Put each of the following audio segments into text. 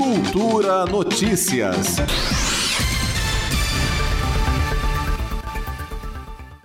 Cultura Notícias.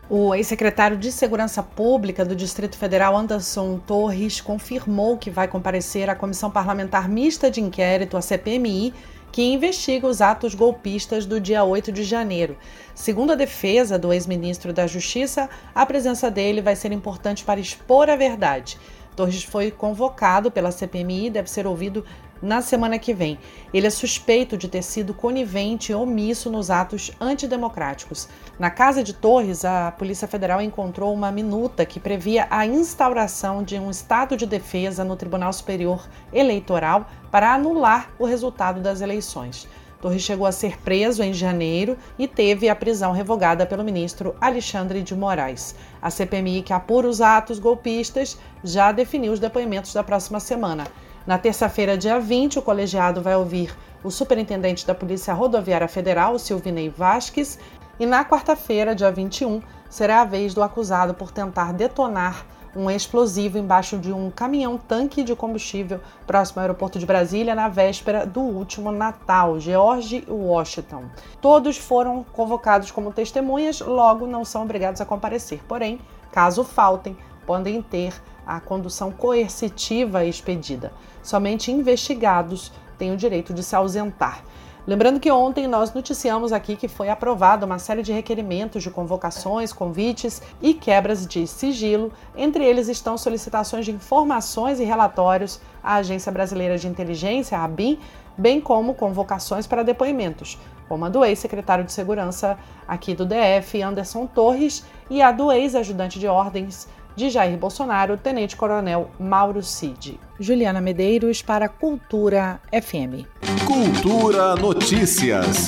O ex-secretário de Segurança Pública do Distrito Federal, Anderson Torres, confirmou que vai comparecer à Comissão Parlamentar Mista de Inquérito, a CPMI, que investiga os atos golpistas do dia 8 de janeiro. Segundo a defesa do ex-ministro da Justiça, a presença dele vai ser importante para expor a verdade. Torres foi convocado pela CPMI e deve ser ouvido na semana que vem. Ele é suspeito de ter sido conivente e omisso nos atos antidemocráticos. Na casa de Torres, a Polícia Federal encontrou uma minuta que previa a instauração de um estado de defesa no Tribunal Superior Eleitoral para anular o resultado das eleições. Torres chegou a ser preso em janeiro e teve a prisão revogada pelo ministro Alexandre de Moraes. A CPMI, que apura os atos golpistas, já definiu os depoimentos da próxima semana. Na terça-feira, dia 20, o colegiado vai ouvir o superintendente da Polícia Rodoviária Federal, Silvinei Vasques, e na quarta-feira, dia 21, será a vez do acusado por tentar detonar um explosivo embaixo de um caminhão-tanque de combustível próximo ao aeroporto de Brasília na véspera do último Natal, George Washington. Todos foram convocados como testemunhas, logo não são obrigados a comparecer. Porém, caso faltem, podem ter a condução coercitiva expedida. Somente investigados têm o direito de se ausentar. Lembrando que ontem nós noticiamos aqui que foi aprovada uma série de requerimentos de convocações, convites e quebras de sigilo. Entre eles estão solicitações de informações e relatórios à Agência Brasileira de Inteligência, a ABIN, bem como convocações para depoimentos, como a do ex-secretário de Segurança aqui do DF, Anderson Torres, e a do ex-ajudante de ordens de Jair Bolsonaro, Tenente Coronel Mauro Cid. Juliana Medeiros para Cultura FM. Cultura Notícias.